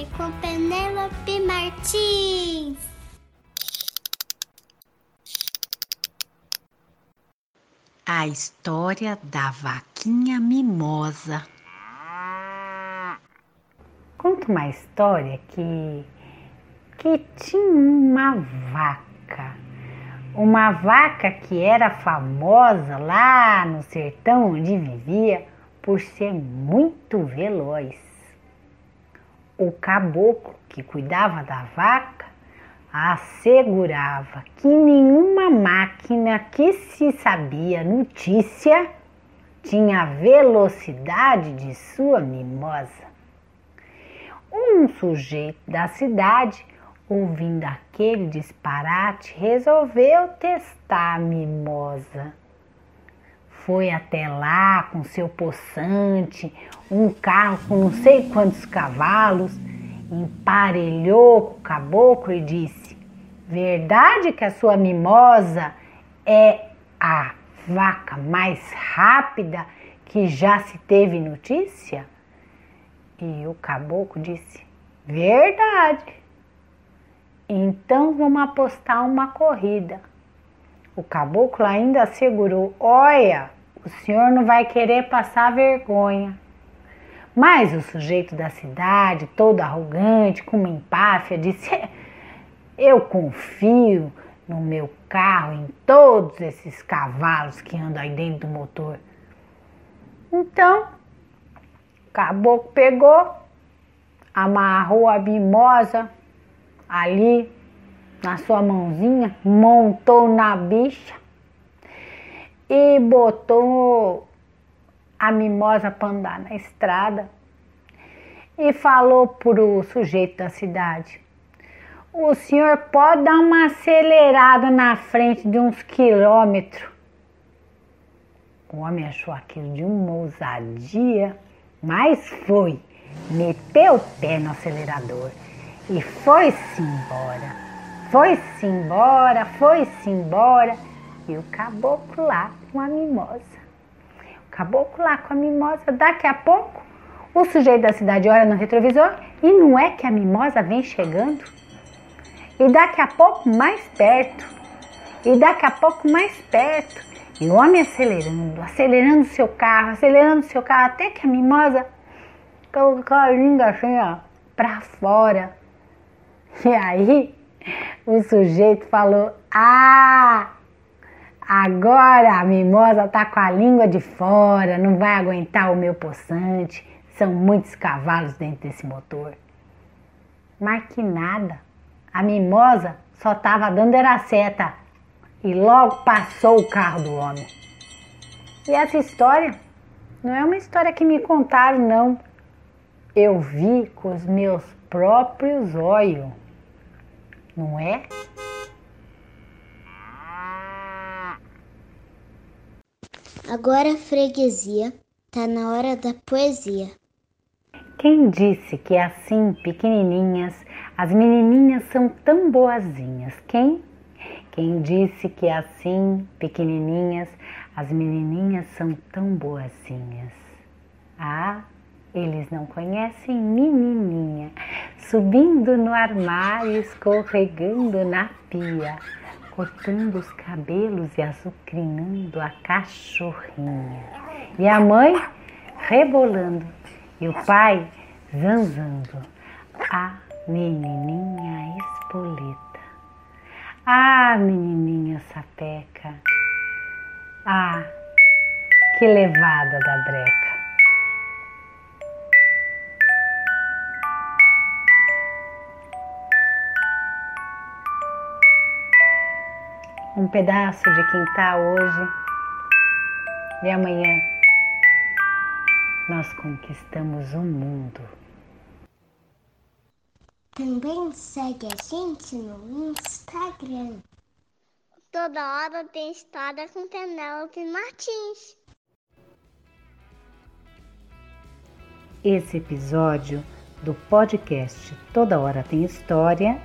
História com Penélope Martins. A história da vaquinha mimosa. Conta uma história que que tinha uma vaca. Uma vaca que era famosa lá no sertão onde vivia por ser muito veloz. O caboclo que cuidava da vaca assegurava que nenhuma máquina que se sabia notícia tinha a velocidade de sua mimosa. Um sujeito da cidade, ouvindo aquele disparate, resolveu testar a mimosa foi até lá com seu poçante, um carro com não sei quantos cavalos, emparelhou com o caboclo e disse: Verdade que a sua mimosa é a vaca mais rápida que já se teve notícia? E o caboclo disse: Verdade. Então vamos apostar uma corrida. O caboclo ainda assegurou: Olha, o senhor não vai querer passar vergonha. Mas o sujeito da cidade, todo arrogante, com uma empáfia, disse: Eu confio no meu carro, em todos esses cavalos que andam aí dentro do motor. Então, o caboclo pegou, amarrou a mimosa ali na sua mãozinha, montou na bicha e botou a mimosa para andar na estrada e falou pro sujeito da cidade: O senhor pode dar uma acelerada na frente de uns quilômetros. O homem achou aquilo de uma ousadia, mas foi, meteu o pé no acelerador e foi-se embora. Foi-se embora, foi-se embora. E o caboclo lá com a mimosa. O caboclo lá com a mimosa. Daqui a pouco, o sujeito da cidade olha no retrovisor e não é que a mimosa vem chegando. E daqui a pouco mais perto. E daqui a pouco mais perto. E o homem acelerando, acelerando seu carro, acelerando seu carro, até que a mimosa colocou a língua assim, ó, pra fora. E aí o sujeito falou: Ah, agora a mimosa tá com a língua de fora, não vai aguentar o meu poçante. São muitos cavalos dentro desse motor. Mas que nada, a mimosa só tava dando era seta e logo passou o carro do homem. E essa história não é uma história que me contaram, não. Eu vi com os meus próprios olhos não é? Agora, freguesia, tá na hora da poesia. Quem disse que assim, pequenininhas, as menininhas são tão boazinhas? Quem? Quem disse que assim, pequenininhas, as menininhas são tão boazinhas? Ah, eles não conhecem menininha, subindo no armário, escorregando na pia, cortando os cabelos e azucrinando a cachorrinha. E a mãe rebolando e o pai zanzando. A menininha espoleta. Ah, menininha sapeca. Ah, que levada da breca. Um pedaço de quintal hoje e amanhã nós conquistamos o um mundo. Também segue a gente no Instagram. Toda hora tem história com Penélope Martins. Esse episódio do podcast Toda Hora Tem História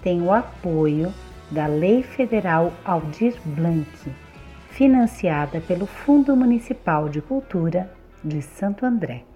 tem o apoio da Lei Federal Aldir Blanc, financiada pelo Fundo Municipal de Cultura de Santo André.